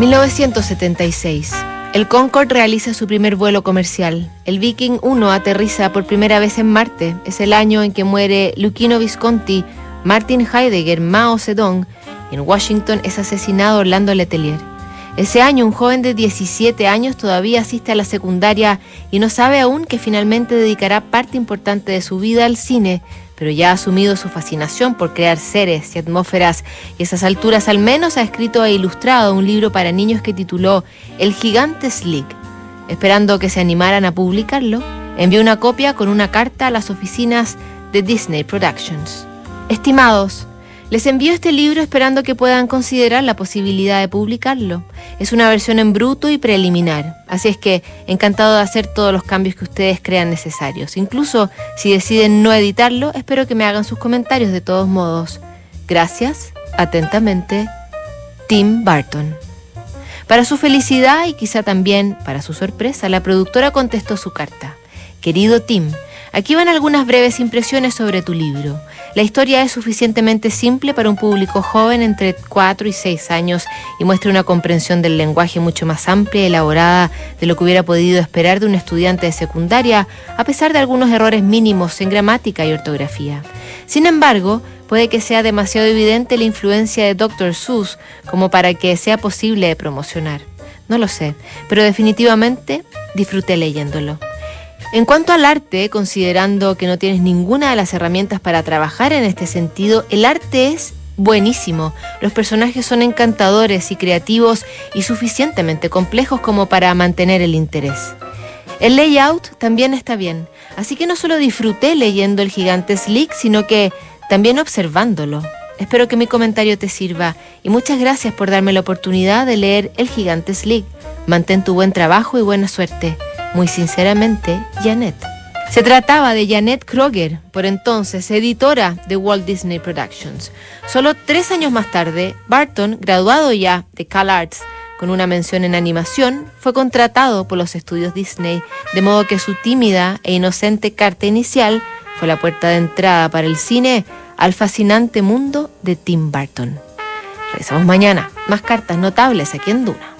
1976. El Concorde realiza su primer vuelo comercial. El Viking 1 aterriza por primera vez en Marte. Es el año en que muere Luchino Visconti, Martin Heidegger, Mao Zedong. Y en Washington es asesinado Orlando Letelier. Ese año un joven de 17 años todavía asiste a la secundaria y no sabe aún que finalmente dedicará parte importante de su vida al cine pero ya ha asumido su fascinación por crear seres y atmósferas y a esas alturas al menos ha escrito e ilustrado un libro para niños que tituló El gigante Slick. Esperando que se animaran a publicarlo, envió una copia con una carta a las oficinas de Disney Productions. Estimados, les envío este libro esperando que puedan considerar la posibilidad de publicarlo. Es una versión en bruto y preliminar, así es que encantado de hacer todos los cambios que ustedes crean necesarios. Incluso si deciden no editarlo, espero que me hagan sus comentarios de todos modos. Gracias, atentamente, Tim Barton. Para su felicidad y quizá también para su sorpresa, la productora contestó su carta. Querido Tim, Aquí van algunas breves impresiones sobre tu libro. La historia es suficientemente simple para un público joven entre 4 y 6 años y muestra una comprensión del lenguaje mucho más amplia y elaborada de lo que hubiera podido esperar de un estudiante de secundaria, a pesar de algunos errores mínimos en gramática y ortografía. Sin embargo, puede que sea demasiado evidente la influencia de Dr. Seuss como para que sea posible de promocionar. No lo sé, pero definitivamente disfruté leyéndolo. En cuanto al arte, considerando que no tienes ninguna de las herramientas para trabajar en este sentido, el arte es buenísimo. Los personajes son encantadores y creativos y suficientemente complejos como para mantener el interés. El layout también está bien, así que no solo disfruté leyendo El gigante Slick, sino que también observándolo. Espero que mi comentario te sirva y muchas gracias por darme la oportunidad de leer El gigante Slick. Mantén tu buen trabajo y buena suerte. Muy sinceramente, Janet. Se trataba de Janet Kroger, por entonces editora de Walt Disney Productions. Solo tres años más tarde, Barton, graduado ya de CalArts con una mención en animación, fue contratado por los estudios Disney, de modo que su tímida e inocente carta inicial fue la puerta de entrada para el cine al fascinante mundo de Tim Burton. Regresamos mañana. Más cartas notables aquí en Duna.